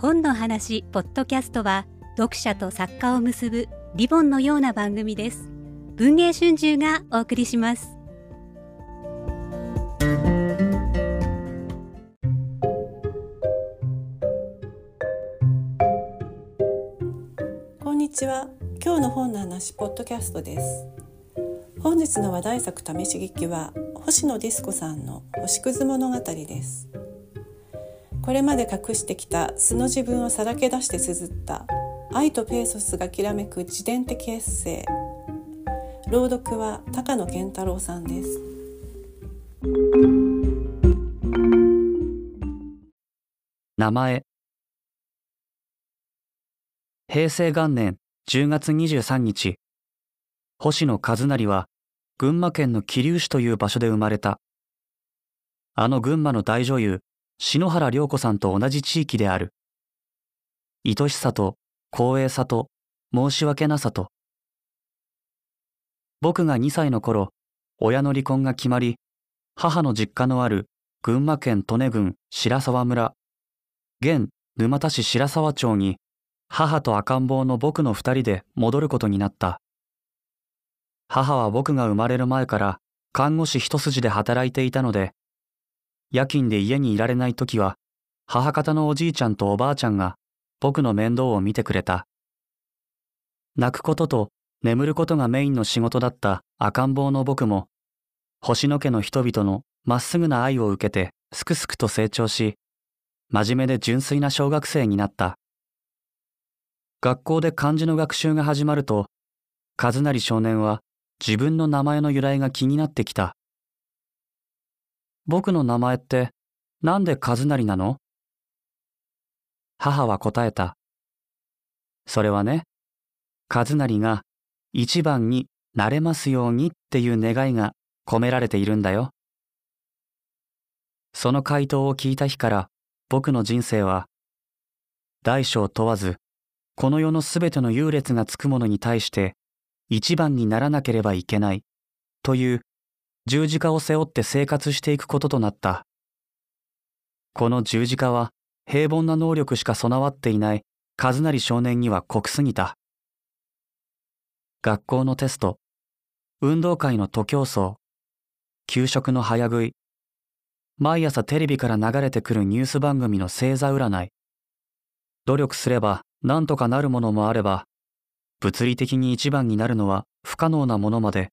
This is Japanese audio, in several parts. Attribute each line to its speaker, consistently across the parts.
Speaker 1: 本の話ポッドキャストは読者と作家を結ぶリボンのような番組です。文藝春秋がお送りします。
Speaker 2: こんにちは。今日の本の話ポッドキャストです。本日の話題作試し聞きは星野ディスコさんの星屑物語です。これまで隠してきた素の自分をさらけ出して綴った愛とペーソスがきらめく自伝的エッセイ。朗読は高野健太郎さんです。
Speaker 3: 名前。平成元年10月23日。星野一成は群馬県の桐生市という場所で生まれた。あの群馬の大女優篠原涼子さんと同じ地域である。愛しさと光栄さと申し訳なさと。僕が2歳の頃親の離婚が決まり母の実家のある群馬県利根郡白沢村現沼田市白沢町に母と赤ん坊の僕の二人で戻ることになった。母は僕が生まれる前から看護師一筋で働いていたので夜勤で家にいられない時は母方のおじいちゃんとおばあちゃんが僕の面倒を見てくれた。泣くことと眠ることがメインの仕事だった赤ん坊の僕も星野家の人々のまっすぐな愛を受けてすくすくと成長し真面目で純粋な小学生になった。学校で漢字の学習が始まると和成少年は自分の名前の由来が気になってきた。僕の名前ってなんで和成なの？母は答えた。それはね、和成が一番になれますようにっていう願いが込められているんだよ。その回答を聞いた日から僕の人生は大小問わずこの世のすべての優劣がつくものに対して一番にならなければいけないという十字架を背負って生活していくこととなった。この十字架は平凡な能力しか備わっていない和成少年には濃すぎた。学校のテスト、運動会の徒競走、給食の早食い、毎朝テレビから流れてくるニュース番組の星座占い。努力すれば何とかなるものもあれば、物理的に一番になるのは不可能なものまで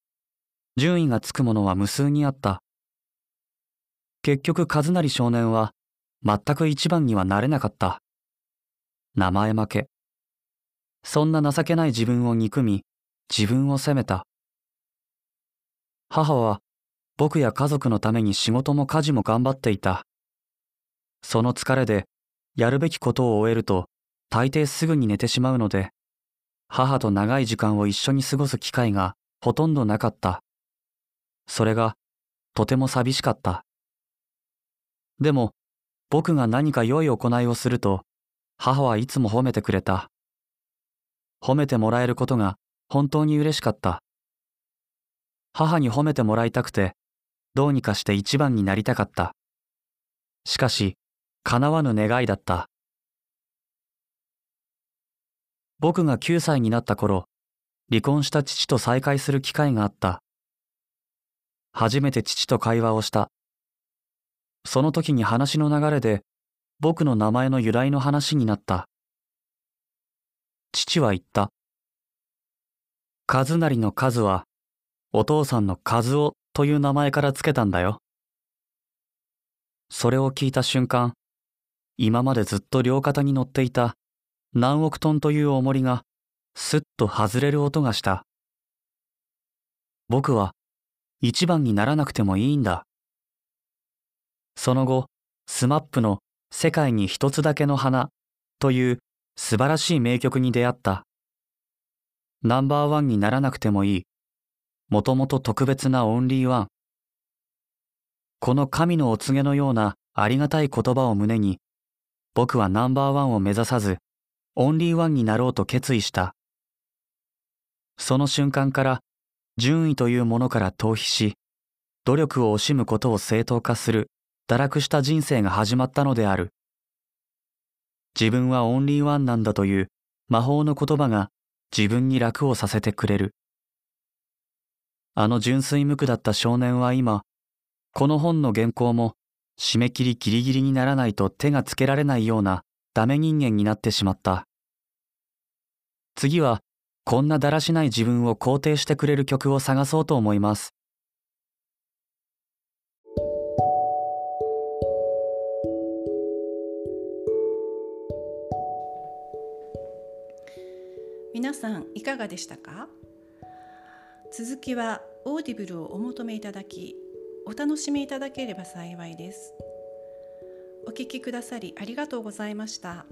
Speaker 3: 順位がつくものは無数にあった。結局和成少年は全く一番にはなれなかった。名前負け。そんな情けない自分を憎み、自分を責めた。母は僕や家族のために仕事も家事も頑張っていた。その疲れでやるべきことを終えると大抵すぐに寝てしまうので、母と長い時間を一緒に過ごす機会がほとんどなかった。それがとても寂しかった。でも僕が何か良い行いをすると母はいつも褒めてくれた。褒めてもらえることが本当に嬉しかった。母に褒めてもらいたくてどうにかして一番になりたかった。しかし叶わぬ願いだった。僕が9歳になった頃離婚した父と再会する機会があった。初めて父と会話をした。その時に話の流れで僕の名前の由来の話になった。父は言った。和成の数はお父さんの和夫という名前からつけたんだよ。それを聞いた瞬間、今までずっと両肩に乗っていた何億トンという重りがすっと外れる音がした。僕は一番にならなくてもいいんだ。その後、 SMAP の世界に一つだけの花という素晴らしい名曲に出会った。ナンバーワンにならなくてもいい。もともと特別なオンリーワン。この神のお告げのようなありがたい言葉を胸に、僕はナンバーワンを目指さず、オンリーワンになろうと決意した。その瞬間から順位というものから逃避し、努力を惜しむことを正当化する堕落した人生が始まったのである。自分はオンリーワンなんだという魔法の言葉が自分に楽をさせてくれる。あの純粋無垢だった少年は今、この本の原稿も締め切りギリギリにならないと手がつけられないようなダメ人間になってしまった。次は、こんなだらしない自分を肯定してくれる曲を探そうと思います。
Speaker 2: 皆さんいかがでしたか？続きは Audible をお求めいただきお楽しみいただければ幸いですお聞きくださりありがとうございました。